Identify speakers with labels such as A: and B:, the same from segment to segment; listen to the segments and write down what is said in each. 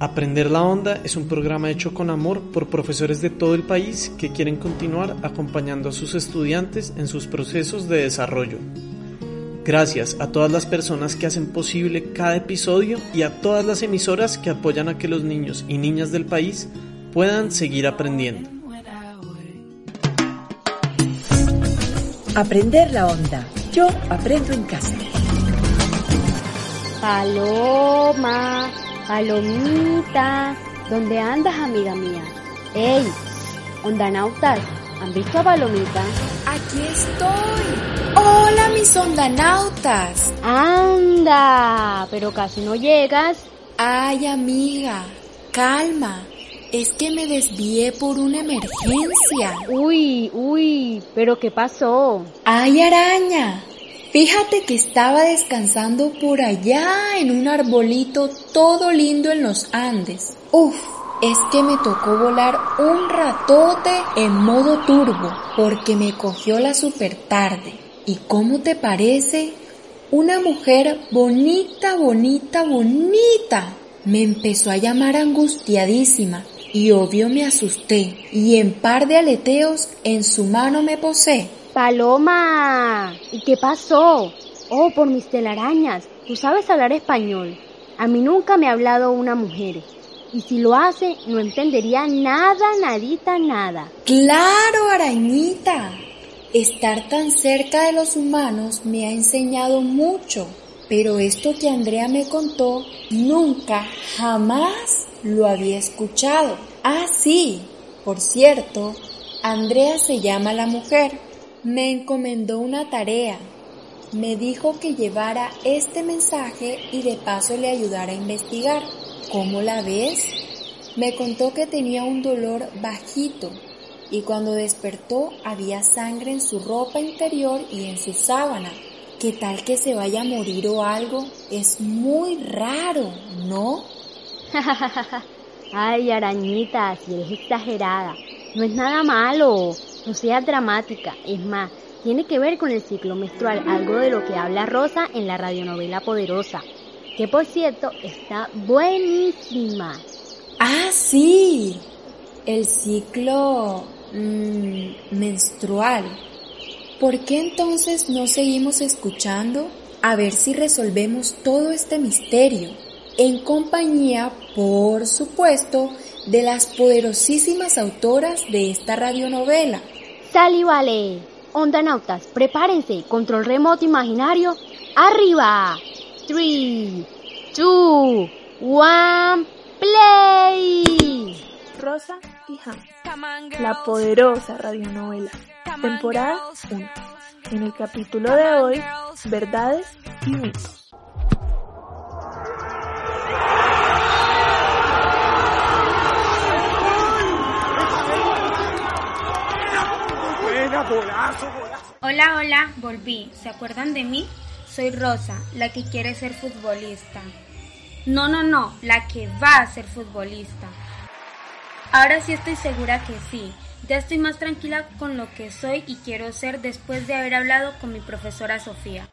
A: Aprender la Onda es un programa hecho con amor por profesores de todo el país que quieren continuar acompañando a sus estudiantes en sus procesos de desarrollo. Gracias a todas las personas que hacen posible cada episodio y a todas las emisoras que apoyan a que los niños y niñas del país puedan seguir aprendiendo.
B: Aprender la onda. Yo aprendo en casa.
C: Paloma. Palomita, ¿dónde andas, amiga mía? ¡Ey! Ondanautas, ¿han visto a Palomita?
D: Aquí estoy. Hola, mis ondanautas.
C: Anda, pero casi no llegas.
D: Ay, amiga, calma. Es que me desvié por una emergencia.
C: Uy, uy, pero ¿qué pasó?
D: Ay, araña, Fíjate que estaba descansando por allá en un arbolito todo lindo en los Andes. Uf, es que me tocó volar un ratote en modo turbo porque me cogió la super tarde. ¿Y cómo te parece? Una mujer bonita, bonita, bonita. Me empezó a llamar angustiadísima y obvio me asusté y en par de aleteos en su mano me posé
C: Paloma, ¿y qué pasó? Oh, por mis telarañas, tú sabes hablar español. A mí nunca me ha hablado una mujer. Y si lo hace, no entendería nada, nadita, nada.
D: Claro, arañita. Estar tan cerca de los humanos me ha enseñado mucho. Pero esto que Andrea me contó, nunca, jamás lo había escuchado. Ah, sí. Por cierto, Andrea se llama la mujer me encomendó una tarea. Me dijo que llevara este mensaje y de paso le ayudara a investigar. ¿Cómo la ves? Me contó que tenía un dolor bajito y cuando despertó había sangre en su ropa interior y en su sábana. ¿Qué tal que se vaya a morir o algo? Es muy raro, ¿no?
C: Ay, arañita, si eres exagerada. No es nada malo. Sea dramática, es más, tiene que ver con el ciclo menstrual, algo de lo que habla Rosa en la radionovela Poderosa, que por cierto está buenísima.
D: Ah, sí, el ciclo mm, menstrual. ¿Por qué entonces no seguimos escuchando? A ver si resolvemos todo este misterio, en compañía, por supuesto, de las poderosísimas autoras de esta radionovela.
C: Sal y vale. Ondanautas, prepárense. Control remoto imaginario. ¡Arriba! 3, 2, 1, play.
E: Rosa y Ham. La poderosa radionovela. Temporada 1. En el capítulo de hoy, verdades y mitos.
F: Hola, hola, volví. ¿Se acuerdan de mí? Soy Rosa, la que quiere ser futbolista. No, no, no, la que va a ser futbolista. Ahora sí estoy segura que sí. Ya estoy más tranquila con lo que soy y quiero ser después de haber hablado con mi profesora Sofía.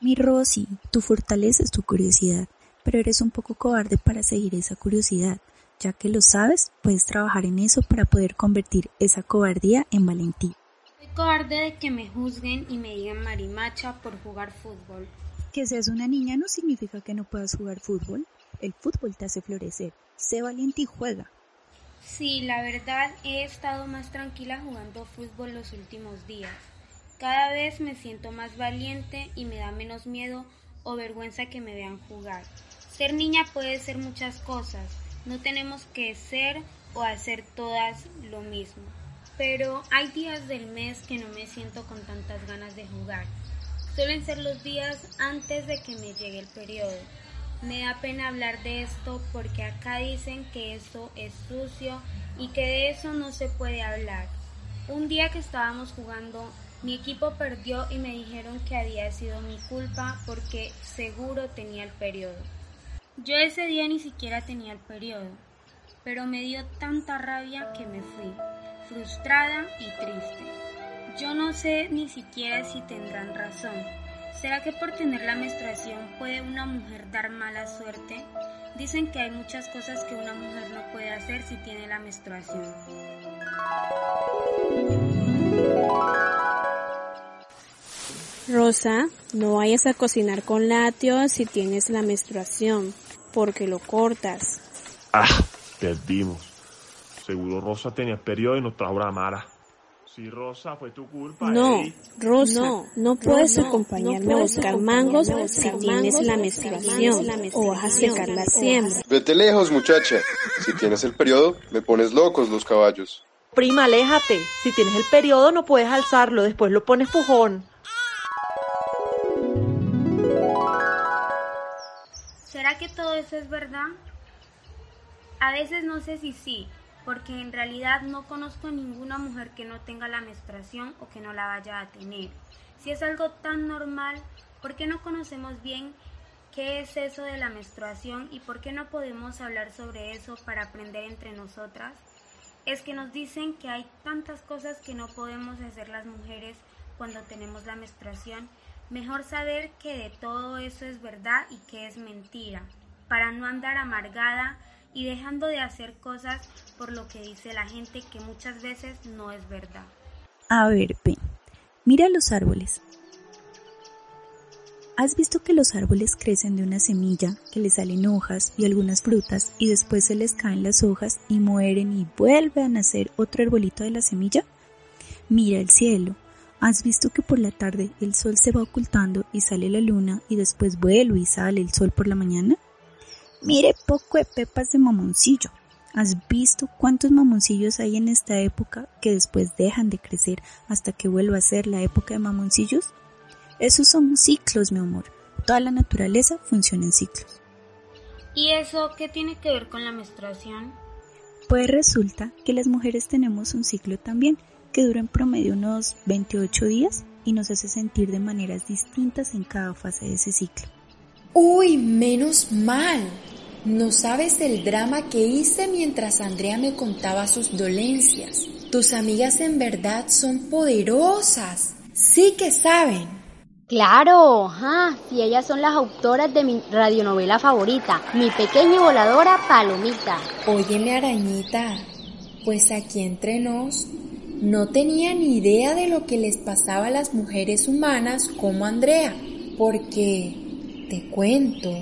G: Mi Rosy, tu fortaleza es tu curiosidad, pero eres un poco cobarde para seguir esa curiosidad. Ya que lo sabes, puedes trabajar en eso para poder convertir esa cobardía en valentía.
F: Soy cobarde de que me juzguen y me digan marimacha por jugar fútbol.
G: Que seas una niña no significa que no puedas jugar fútbol. El fútbol te hace florecer. Sé valiente y juega.
F: Sí, la verdad he estado más tranquila jugando fútbol los últimos días. Cada vez me siento más valiente y me da menos miedo o vergüenza que me vean jugar. Ser niña puede ser muchas cosas, no tenemos que ser o hacer todas lo mismo. Pero hay días del mes que no me siento con tantas ganas de jugar. Suelen ser los días antes de que me llegue el periodo. Me da pena hablar de esto porque acá dicen que eso es sucio y que de eso no se puede hablar. Un día que estábamos jugando, mi equipo perdió y me dijeron que había sido mi culpa porque seguro tenía el periodo. Yo ese día ni siquiera tenía el periodo, pero me dio tanta rabia que me fui, frustrada y triste. Yo no sé ni siquiera si tendrán razón. ¿Será que por tener la menstruación puede una mujer dar mala suerte? Dicen que hay muchas cosas que una mujer no puede hacer si tiene la menstruación.
H: Rosa, no vayas a cocinar con lácteos si tienes la menstruación, porque lo cortas.
I: Ah, perdimos. Seguro Rosa tenía periodo y nos trajo la mala. Si Rosa fue tu culpa.
H: No, Rosa, no, puedes acompañarme a buscar mangos si tienes la menstruación o vas a secar la siembra.
J: Vete lejos, muchacha. Si tienes el periodo, me pones locos los caballos.
K: Prima, aléjate. Si tienes el periodo, no puedes alzarlo, después lo pones pujón.
F: Que todo eso es verdad? A veces no sé si sí, porque en realidad no conozco ninguna mujer que no tenga la menstruación o que no la vaya a tener. Si es algo tan normal, ¿por qué no conocemos bien qué es eso de la menstruación y por qué no podemos hablar sobre eso para aprender entre nosotras? Es que nos dicen que hay tantas cosas que no podemos hacer las mujeres cuando tenemos la menstruación. Mejor saber que de todo eso es verdad y que es mentira, para no andar amargada y dejando de hacer cosas por lo que dice la gente que muchas veces no es verdad.
G: A ver, ven, mira los árboles. ¿Has visto que los árboles crecen de una semilla, que les salen hojas y algunas frutas y después se les caen las hojas y mueren y vuelve a nacer otro arbolito de la semilla? Mira el cielo. ¿Has visto que por la tarde el sol se va ocultando y sale la luna y después vuelve y sale el sol por la mañana? Mire poco de pepas de mamoncillo. ¿Has visto cuántos mamoncillos hay en esta época que después dejan de crecer hasta que vuelva a ser la época de mamoncillos? Esos son ciclos, mi amor. Toda la naturaleza funciona en ciclos.
F: ¿Y eso qué tiene que ver con la menstruación?
G: Pues resulta que las mujeres tenemos un ciclo también que dura en promedio unos 28 días y nos hace sentir de maneras distintas en cada fase de ese ciclo.
D: Uy, menos mal. No sabes el drama que hice mientras Andrea me contaba sus dolencias. Tus amigas en verdad son poderosas. Sí que saben.
C: Claro, ajá, si ellas son las autoras de mi radionovela favorita, Mi pequeña y voladora Palomita.
D: Óyeme, arañita, pues aquí entre nos, no tenía ni idea de lo que les pasaba a las mujeres humanas como Andrea, porque, te cuento,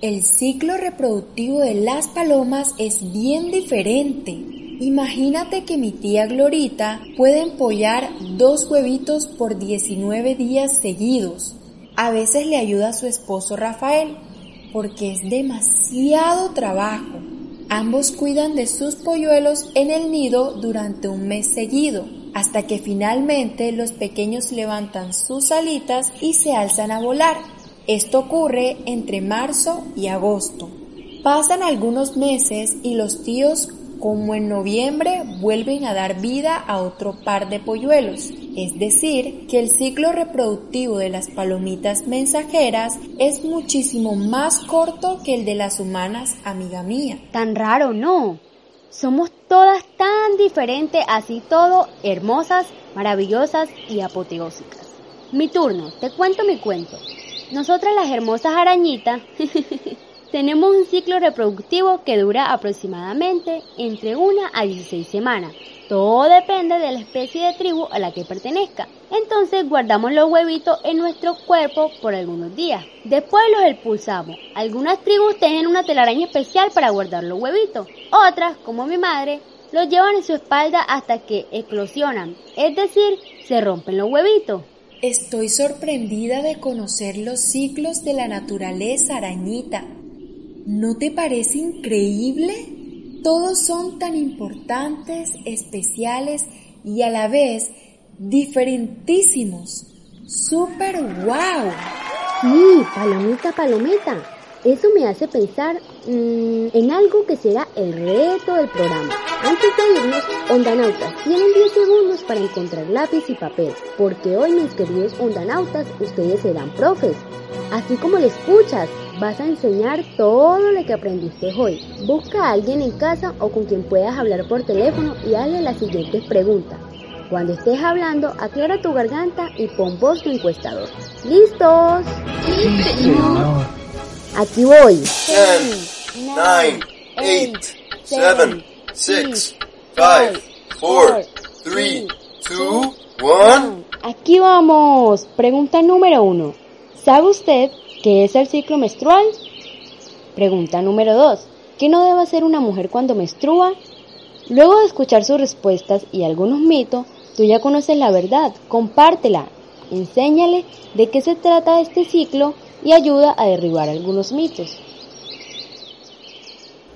D: el ciclo reproductivo de las palomas es bien diferente. Imagínate que mi tía Glorita puede empollar dos huevitos por 19 días seguidos. A veces le ayuda a su esposo Rafael, porque es demasiado trabajo. Ambos cuidan de sus polluelos en el nido durante un mes seguido, hasta que finalmente los pequeños levantan sus alitas y se alzan a volar. Esto ocurre entre marzo y agosto. Pasan algunos meses y los tíos, como en noviembre, vuelven a dar vida a otro par de polluelos. Es decir, que el ciclo reproductivo de las palomitas mensajeras es muchísimo más corto que el de las humanas, amiga mía.
C: Tan raro, ¿no? Somos todas tan diferentes, así todo, hermosas, maravillosas y apoteósicas. Mi turno, te cuento mi cuento. Nosotras las hermosas arañitas tenemos un ciclo reproductivo que dura aproximadamente entre una a 16 semanas. Todo depende de la especie de tribu a la que pertenezca. Entonces guardamos los huevitos en nuestro cuerpo por algunos días. Después los expulsamos. Algunas tribus tienen una telaraña especial para guardar los huevitos. Otras, como mi madre, los llevan en su espalda hasta que eclosionan, es decir, se rompen los huevitos.
D: Estoy sorprendida de conocer los ciclos de la naturaleza, arañita. ¿No te parece increíble? Todos son tan importantes, especiales y a la vez diferentísimos. ¡Súper wow!
C: Sí, palomita, palomita. Eso me hace pensar mm, en algo que será el reto del programa. Antes de irnos, ondanautas, tienen 10 segundos para encontrar lápiz y papel, porque hoy mis queridos ondanautas, ustedes serán profes. Así como lo escuchas, vas a enseñar todo lo que aprendiste hoy. Busca a alguien en casa o con quien puedas hablar por teléfono y hazle las siguientes preguntas. Cuando estés hablando, aclara tu garganta y pon voz tu encuestador. ¿Listos? Aquí voy.
J: 10, 9, 8, 7, 6, 5, 4, 3, 2, 1.
C: Aquí vamos. Pregunta número uno. ¿Sabe usted qué es el ciclo menstrual? Pregunta número dos. ¿Qué no debe hacer una mujer cuando menstrua? Luego de escuchar sus respuestas y algunos mitos, tú ya conoces la verdad. Compártela. Enséñale de qué se trata este ciclo y ayuda a derribar algunos mitos.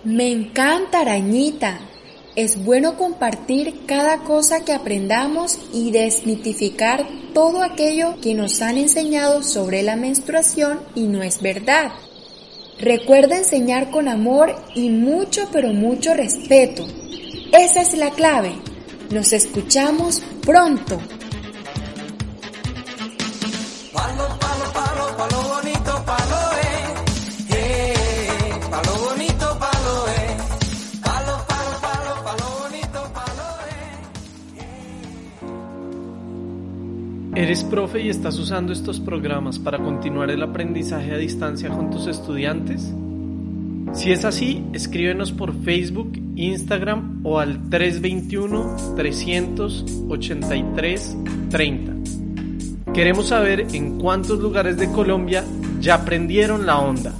D: Me encanta, arañita. Es bueno compartir cada cosa que aprendamos y desmitificar todo aquello que nos han enseñado sobre la menstruación y no es verdad. Recuerda enseñar con amor y mucho pero mucho respeto. Esa es la clave. Nos escuchamos pronto.
A: ¿Eres profe y estás usando estos programas para continuar el aprendizaje a distancia con tus estudiantes? Si es así, escríbenos por Facebook, Instagram o al 321-383-30. Queremos saber en cuántos lugares de Colombia ya aprendieron la onda.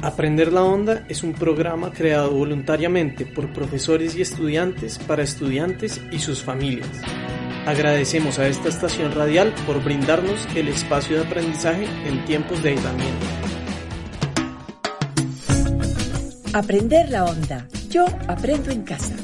A: Aprender la Onda es un programa creado voluntariamente por profesores y estudiantes para estudiantes y sus familias. Agradecemos a esta estación radial por brindarnos el espacio de aprendizaje en tiempos de aislamiento.
B: Aprender la onda. Yo aprendo en casa.